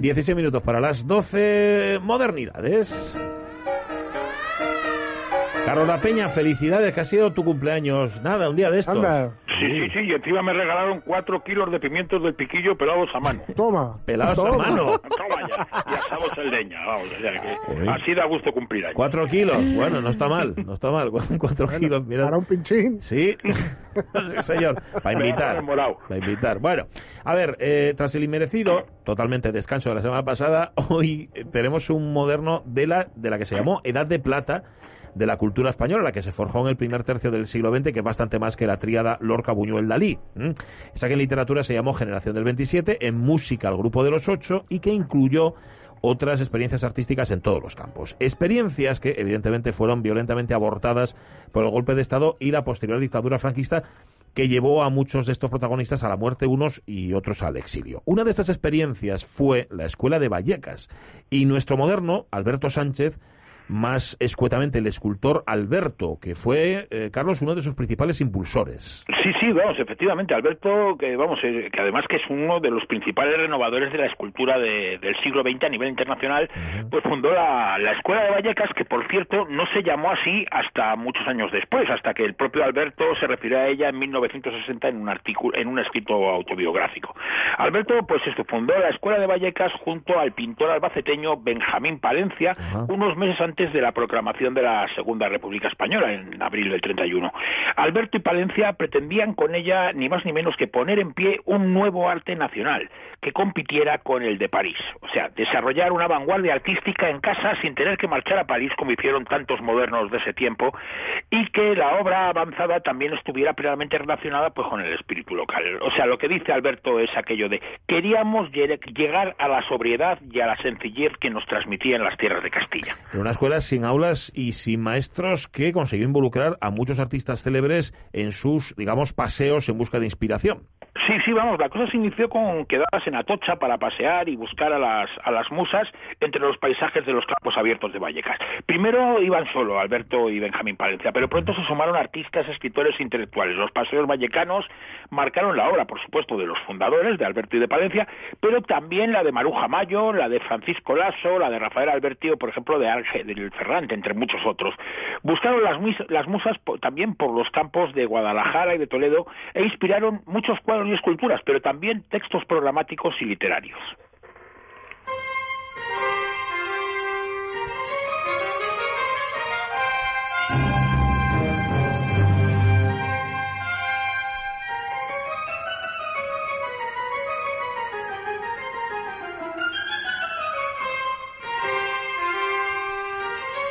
16 minutos para las 12 modernidades. Carola Peña, felicidades, que ha sido tu cumpleaños. Nada, un día de estos. Sí, sí, sí, y encima me regalaron cuatro kilos de pimientos del piquillo pelados a mano. Toma. Pelados a mano. Toma ya, y asados en leña, vamos, o sea que así da gusto cumplir años. Cuatro kilos. Bueno, no está mal, no está mal. Cuatro kilos, mira. Para un pinchín. Sí, Sí, señor. Para invitar. Para invitar. Bueno, a ver, eh, tras el inmerecido, totalmente descanso de la semana pasada, hoy tenemos un moderno de la, de la que se llamó Edad de Plata de la cultura española, la que se forjó en el primer tercio del siglo XX, que es bastante más que la tríada Lorca, Buñuel, Dalí. Esa que en literatura se llamó Generación del 27, en música el Grupo de los Ocho, y que incluyó otras experiencias artísticas en todos los campos. Experiencias que, evidentemente, fueron violentamente abortadas por el golpe de Estado y la posterior dictadura franquista que llevó a muchos de estos protagonistas a la muerte unos y otros al exilio. Una de estas experiencias fue la Escuela de Vallecas y nuestro moderno, Alberto Sánchez, más escuetamente el escultor Alberto, que fue, eh, Carlos, uno de sus principales impulsores. Sí, sí, vamos, efectivamente, Alberto, que vamos, eh, que además que es uno de los principales renovadores de la escultura de- del siglo XX a nivel internacional, pues fundó la, la Escuela de Vallecas, que por cierto no se llamó así hasta muchos años después, hasta que el propio Alberto se refirió a ella en 1960 en un artículo, en un escrito autobiográfico. Alberto, pues esto, fundó la Escuela de Vallecas junto al pintor albaceteño Benjamín Palencia, unos meses antes de la proclamación de la Segunda República Española, en abril del 31. Alberto y Palencia pretendían con ella ni más ni menos que poner en pie un nuevo arte nacional que compitiera con el de París. O sea, desarrollar una vanguardia artística en casa sin tener que marchar a París como hicieron tantos modernos de ese tiempo y que la obra avanzada también estuviera plenamente relacionada pues con el espíritu local. O sea, lo que dice Alberto es aquello de queríamos lle- llegar a la sobriedad y a la sencillez que nos transmitían las tierras de Castilla. Sin aulas y sin maestros que consiguió involucrar a muchos artistas célebres en sus, digamos, paseos en busca de inspiración. Sí, sí, vamos, la cosa se inició con quedadas en Atocha para pasear y buscar a las, a las musas entre los paisajes de los campos abiertos de Vallecas. Primero iban solo Alberto y Benjamín Palencia, pero pronto se sumaron artistas, escritores e intelectuales. Los paseos vallecanos marcaron la obra, por supuesto, de los fundadores, de Alberto y de Palencia, pero también la de Maruja Mayo, la de Francisco Lasso, la de Rafael Alberti o, por ejemplo, de Ángel del Ferrante, entre muchos otros. Buscaron las, las musas también por los campos de Guadalajara y de Toledo e inspiraron muchos cuadros y esculturas, pero también textos programáticos y literarios.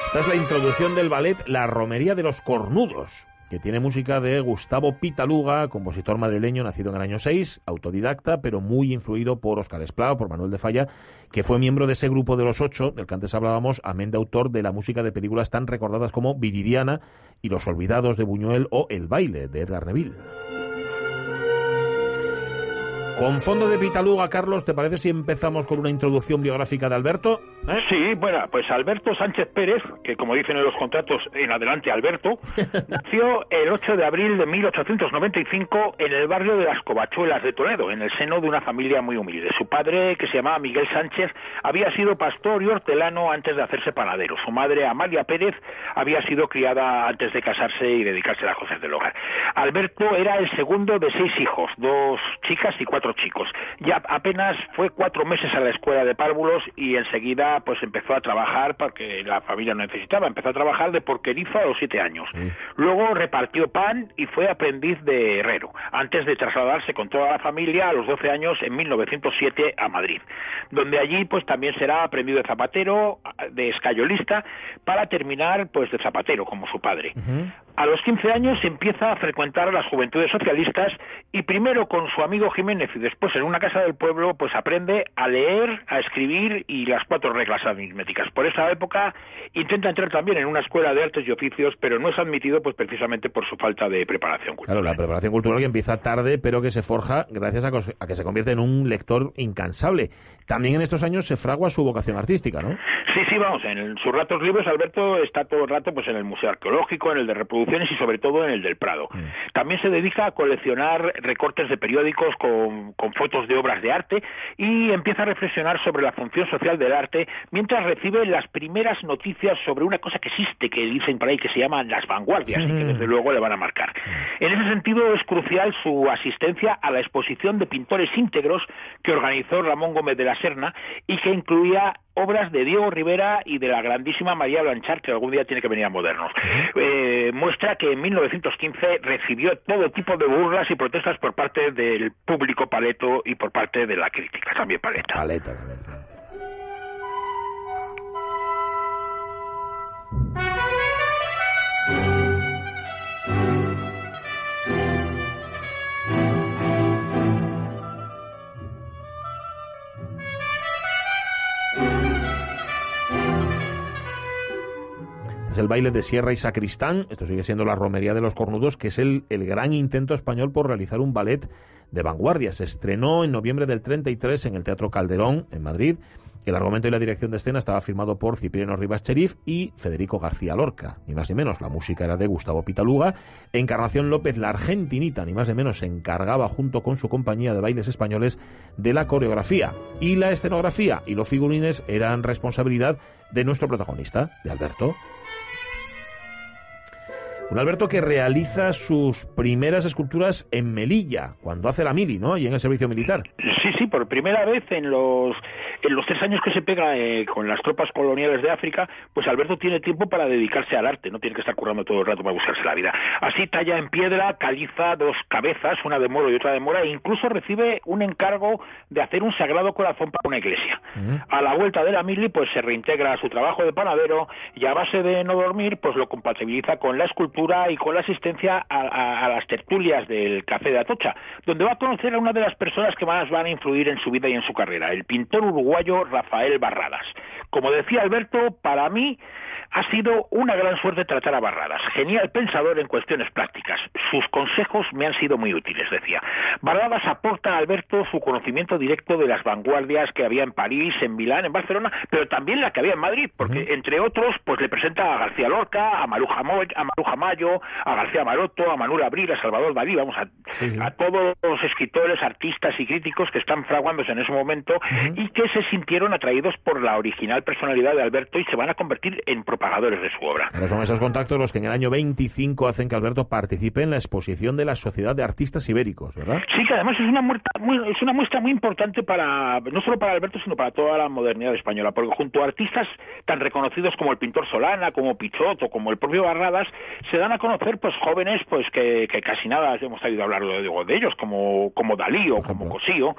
Esta es la introducción del ballet La Romería de los Cornudos, que tiene música de Gustavo Pitaluga, compositor madrileño nacido en el año 6, autodidacta, pero muy influido por Óscar Esplao, por Manuel de Falla, que fue miembro de ese grupo de los ocho, del que antes hablábamos, amén de autor de la música de películas tan recordadas como Viridiana y Los Olvidados de Buñuel o El Baile de Edgar Neville. Con fondo de Pitaluga, Carlos, ¿te parece si empezamos con una introducción biográfica de Alberto? ¿Eh? Sí, bueno, pues Alberto Sánchez Pérez, que como dicen en los contratos, en adelante Alberto, nació el 8 de abril de 1895 en el barrio de las Covachuelas de Toledo, en el seno de una familia muy humilde. Su padre, que se llamaba Miguel Sánchez, había sido pastor y hortelano antes de hacerse panadero. Su madre, Amalia Pérez, había sido criada antes de casarse y dedicarse a las cosas del hogar. Alberto era el segundo de seis hijos, dos chicas y cuatro chicos. Ya apenas fue cuatro meses a la escuela de párvulos y enseguida pues empezó a trabajar porque la familia no necesitaba. Empezó a trabajar de porquerizo a los siete años. Luego repartió pan y fue aprendiz de herrero, antes de trasladarse con toda la familia a los 12 años en 1907 a Madrid, donde allí pues también será aprendiz de zapatero, de escayolista para terminar pues de zapatero como su padre. A los 15 años empieza a frecuentar a las juventudes socialistas y primero con su amigo Jiménez y después en una casa del pueblo pues aprende a leer, a escribir y las cuatro reglas aritméticas. Por esa época intenta entrar también en una escuela de artes y oficios, pero no es admitido pues precisamente por su falta de preparación cultural. Claro, la preparación cultural que empieza tarde, pero que se forja gracias a que se convierte en un lector incansable. También en estos años se fragua su vocación artística, ¿no? Sí, sí, vamos, en sus ratos libres Alberto está todo el rato pues en el Museo Arqueológico, en el de y sobre todo en el del Prado. Mm. También se dedica a coleccionar recortes de periódicos con, con fotos de obras de arte y empieza a reflexionar sobre la función social del arte mientras recibe las primeras noticias sobre una cosa que existe, que dicen por ahí que se llaman las vanguardias y que desde luego le van a marcar. Mm. En ese sentido es crucial su asistencia a la exposición de pintores íntegros que organizó Ramón Gómez de la Serna y que incluía obras de Diego Rivera y de la grandísima María Blanchard, que algún día tiene que venir a modernos. Eh, muestra que en 1915 recibió todo tipo de burlas y protestas por parte del público paleto y por parte de la crítica, también paleta. Paleta, paleta. El baile de Sierra y Sacristán, esto sigue siendo la romería de los cornudos, que es el, el gran intento español por realizar un ballet de vanguardia. Se estrenó en noviembre del 33 en el Teatro Calderón, en Madrid. El argumento y la dirección de escena estaba firmado por Cipriano Rivas Cherif y Federico García Lorca, ni más ni menos. La música era de Gustavo Pitaluga. Encarnación López, la argentinita, ni más ni menos, se encargaba junto con su compañía de bailes españoles de la coreografía. Y la escenografía y los figurines eran responsabilidad de nuestro protagonista, de Alberto. Un Alberto que realiza sus primeras esculturas en Melilla, cuando hace la mili, ¿no? Y en el servicio militar. Sí, sí, por primera vez en los, en los tres años que se pega eh, con las tropas coloniales de África, pues Alberto tiene tiempo para dedicarse al arte, no tiene que estar currando todo el rato para buscarse la vida. Así talla en piedra, caliza dos cabezas, una de moro y otra de mora, e incluso recibe un encargo de hacer un sagrado corazón para una iglesia. A la vuelta de la mili, pues se reintegra a su trabajo de panadero y a base de no dormir, pues lo compatibiliza con la escultura y con la asistencia a, las tertulias del Café de Atocha, donde va a conocer a una de las personas que más van a influir en su vida y en su carrera, el pintor uruguayo Rafael Barradas. Como decía Alberto, para mí ha sido una gran suerte tratar a Barradas, genial pensador en cuestiones prácticas. Sus consejos me han sido muy útiles, decía. Barradas aporta a Alberto su conocimiento directo de las vanguardias que había en París, en Milán, en Barcelona, pero también la que había en Madrid, porque entre otros, pues le presenta a García Lorca, a Maruja, a Mayo, a García Maroto, a Manuel Abril, a Salvador Dalí, vamos, a, a todos los escritores, artistas y críticos que están fraguándose en ese momento y que se sintieron atraídos por la original personalidad de Alberto y se van a convertir en propagadores de su obra. Pero son esos contactos los que en el año 25 hacen que Alberto participe en la exposición de la Sociedad de Artistas Ibéricos, ¿verdad? Sí, que además es una muestra muy, es una muestra muy importante para, no solo para Alberto, sino para toda la modernidad española, porque junto a artistas tan reconocidos como el pintor Solana, como Pichot o como el propio Barradas, se dan a conocer pues jóvenes pues que, casi nada hemos oído hablar de, de ellos, como, como Dalí o como Cosío,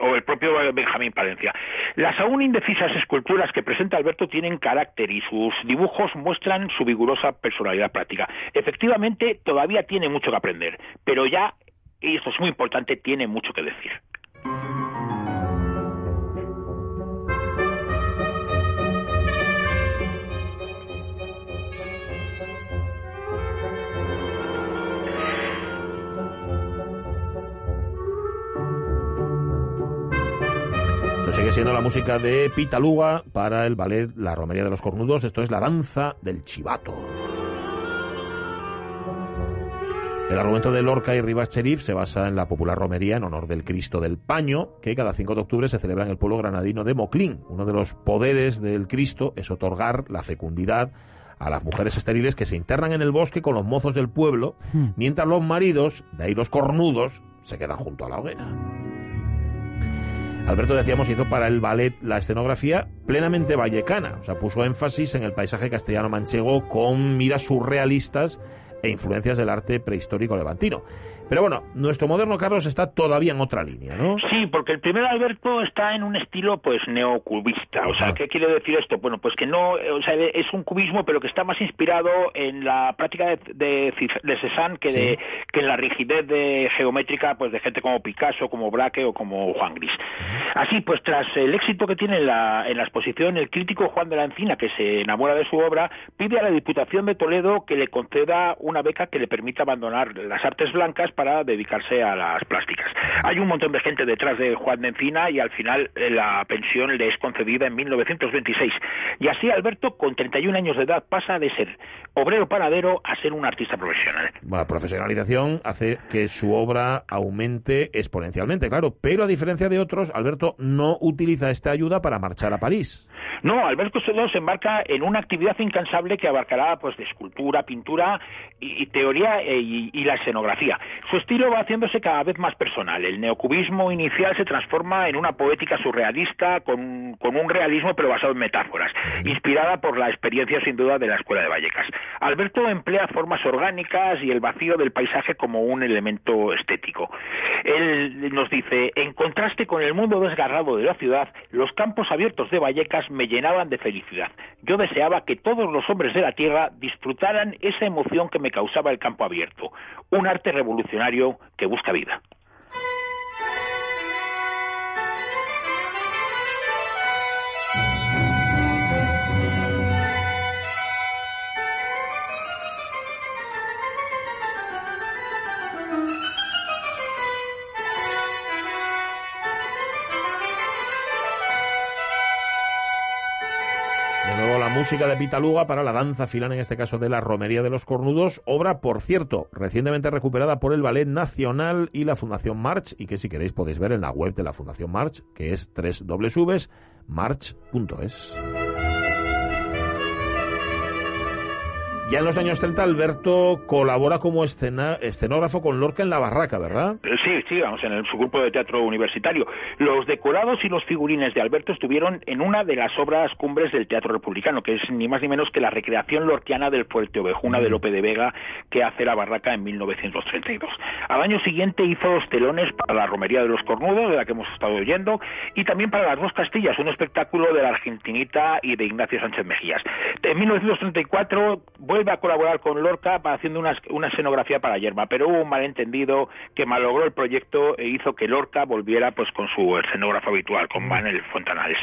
o, el propio Benjamín Palencia. Las aún indecisas esculturas que presenta Alberto tienen carácter y sus dibujos muestran su vigorosa personalidad práctica. Efectivamente, todavía tiene mucho que aprender, pero ya, y esto es muy importante, tiene mucho que decir. Sigue siendo la música de Pitaluga para el ballet La Romería de los Cornudos. Esto es la danza del chivato. El argumento de Lorca y Rivas Cherif se basa en la popular romería en honor del Cristo del Paño, que cada 5 de octubre se celebra en el pueblo granadino de Moclín. Uno de los poderes del Cristo es otorgar la fecundidad a las mujeres estériles que se internan en el bosque con los mozos del pueblo, hmm. mientras los maridos, de ahí los cornudos, se quedan junto a la hoguera. Alberto, decíamos, hizo para el ballet la escenografía plenamente vallecana, o sea, puso énfasis en el paisaje castellano-manchego con miras surrealistas e influencias del arte prehistórico levantino. Pero bueno, nuestro moderno Carlos está todavía en otra línea, ¿no? Sí, porque el primer Alberto está en un estilo pues neocubista. O sea, ¿qué quiere decir esto? Bueno, pues que no, o sea, es un cubismo, pero que está más inspirado en la práctica de, de, de Cézanne que, de, que en la rigidez de geométrica pues de gente como Picasso, como Braque o como Juan Gris. Así pues, tras el éxito que tiene en la, en la exposición, el crítico Juan de la Encina, que se enamora de su obra, pide a la Diputación de Toledo que le conceda una beca que le permita abandonar las artes blancas para dedicarse a las plásticas. Hay un montón de gente detrás de Juan de Encina y al final eh, la pensión le es concedida en 1926. Y así Alberto, con 31 años de edad, pasa de ser obrero panadero a ser un artista profesional. La profesionalización hace que su obra aumente exponencialmente, claro, pero a diferencia de otros, Alberto no utiliza esta ayuda para marchar a París. No, Alberto Sodo se embarca en una actividad incansable que abarcará pues de escultura, pintura y, teoría e, y, la escenografía. Su estilo va haciéndose cada vez más personal. El neocubismo inicial se transforma en una poética surrealista con, con un realismo pero basado en metáforas, inspirada por la experiencia sin duda de la Escuela de Vallecas. Alberto emplea formas orgánicas y el vacío del paisaje como un elemento estético. Él nos dice, en contraste con el mundo desgarrado de la ciudad, los campos abiertos de Vallecas me llenaban de felicidad. Yo deseaba que todos los hombres de la tierra disfrutaran esa emoción que me causaba el campo abierto, un arte revolucionario que busca vida. Música de Pitaluga para la danza final, en este caso de la Romería de los Cornudos, obra, por cierto, recientemente recuperada por el Ballet Nacional y la Fundación March, y que si queréis podéis ver en la web de la Fundación March, que es www.march.es. Ya en los años 30 Alberto colabora como escenógrafo con Lorca en La Barraca, ¿verdad? Eh, sí, sí, vamos, en su grupo de teatro universitario. Los decorados y los figurines de Alberto estuvieron en una de las obras cumbres del teatro republicano, que es ni más ni menos que la recreación lorquiana del Fuerte Ovejuna de Lope de Vega que hace La Barraca en 1932. Al año siguiente hizo los telones para la Romería de los Cornudos, de la que hemos estado oyendo, y también para Las Dos Castillas, un espectáculo de la Argentinita y de Ignacio Sánchez Mejías. En 1934 vuelve a colaborar con Lorca haciendo una, una escenografía para Yerma, pero hubo un malentendido que malogró el proyecto e hizo que Lorca volviera pues con su escenógrafo habitual, con Manuel Fontanales.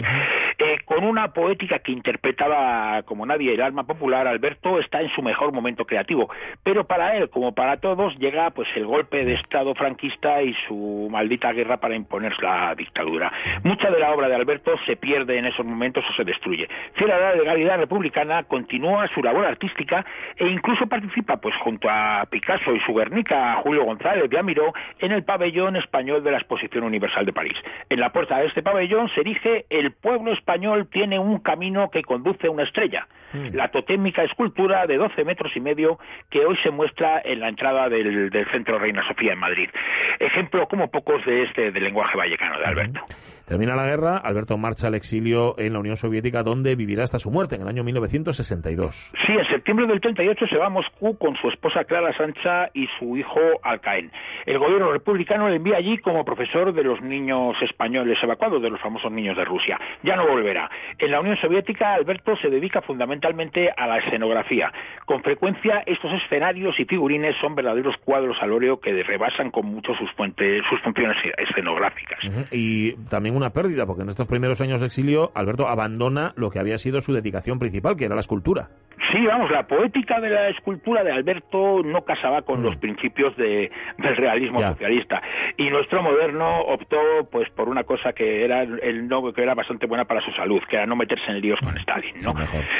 Eh, con una poética que interpretaba como nadie el alma popular, Alberto está en su mejor momento creativo, pero para él, como para todos, llega pues el golpe de Estado franquista y su maldita guerra para imponer la dictadura. Mucha de la obra de Alberto se pierde en esos momentos o se destruye. Fiel a la legalidad republicana, continúa su labor artística e incluso participa pues junto a Picasso y su Guernica, Julio González de Amiró, en el pabellón español de la Exposición Universal de París. En la puerta de este pabellón se dice el pueblo español tiene un camino que conduce a una estrella, mm. la totémica escultura de 12 metros y medio que hoy se muestra en la entrada del, Centro Reina Sofía en Madrid. Ejemplo como pocos de este del lenguaje vallecano de Alberto. Termina la guerra, Alberto marcha al exilio en la Unión Soviética, donde vivirá hasta su muerte en el año 1962. Sí, en septiembre del 38 se va a Moscú con su esposa Clara Sancha y su hijo Alcaén. El gobierno republicano le envía allí como profesor de los niños españoles evacuados, de los famosos niños de Rusia. Ya no volverá. En la Unión Soviética, Alberto se dedica fundamentalmente a la escenografía. Con frecuencia, estos escenarios y figurines son verdaderos cuadros al óleo que rebasan con mucho sus, sus funciones escenográficas. Y también una pérdida, porque en estos primeros años de exilio Alberto abandona lo que había sido su dedicación principal, que era la escultura. Sí, vamos, la poética de la escultura de Alberto no casaba con mm. los principios de, del realismo socialista y nuestro moderno optó pues por una cosa que era el no que era bastante buena para su salud, que era no meterse en líos con Stalin, ¿no?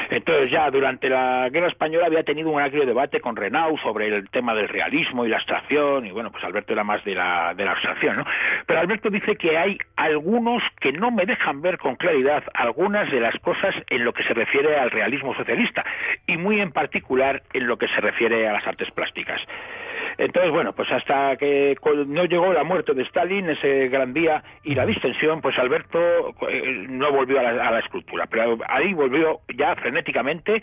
Entonces ya durante la Guerra española había tenido un agrio debate con Renau sobre el tema del realismo y la abstracción y bueno, pues Alberto era más de la de la abstracción, ¿no? Pero Alberto dice que hay algunos que no me dejan ver con claridad algunas de las cosas en lo que se refiere al realismo socialista y muy en particular en lo que se refiere a las artes plásticas. Entonces, bueno, pues hasta que no llegó la muerte de Stalin, ese gran día, y la distensión, pues Alberto eh, no volvió a la, escultura, pero ahí volvió ya frenéticamente,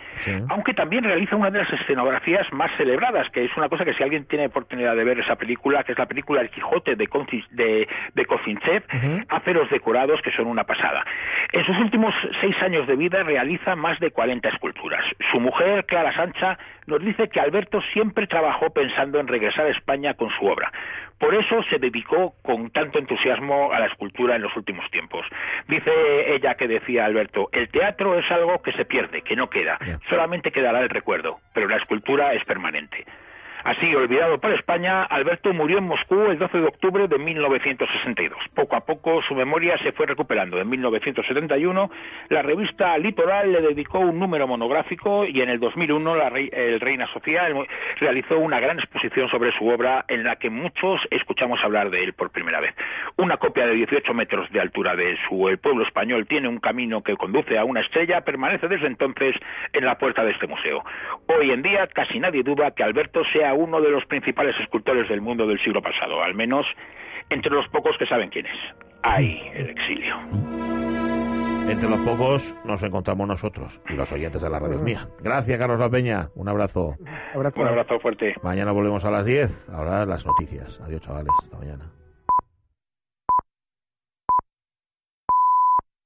aunque también realiza una de las escenografías más celebradas, que es una cosa que si alguien tiene oportunidad de ver esa película, que es la película El Quijote de, de, de Kozinchev, hace los decorados que son una pasada. En sus últimos seis años de vida realiza más de 40 esculturas. Su mujer, Clara Sancha, nos dice que Alberto siempre trabajó pensando en regresar a España con su obra. Por eso se dedicó con tanto entusiasmo a la escultura en los últimos tiempos. Dice ella que decía Alberto, el teatro es algo que se pierde, que no queda, solamente quedará el recuerdo, pero la escultura es permanente. Así, olvidado por España, Alberto murió en Moscú el 12 de octubre de 1962. Poco a poco su memoria se fue recuperando. En 1971, la revista Litoral le dedicó un número monográfico y en el 2001 la el Reina Sofía realizó una gran exposición sobre su obra en la que muchos escuchamos hablar de él por primera vez. Una copia de 18 metros de altura de su El pueblo español tiene un camino que conduce a una estrella, permanece desde entonces en la puerta de este museo. Hoy en día casi nadie duda que Alberto sea uno de los principales escultores del mundo del siglo pasado, al menos entre los pocos que saben quién es. Hay el exilio. Entre los pocos nos encontramos nosotros y los oyentes de la radio mía. Gracias, Carlos La Peña. Un abrazo. Un abrazo fuerte. Mañana volvemos a las 10. Ahora las noticias. Adiós, chavales. Hasta mañana.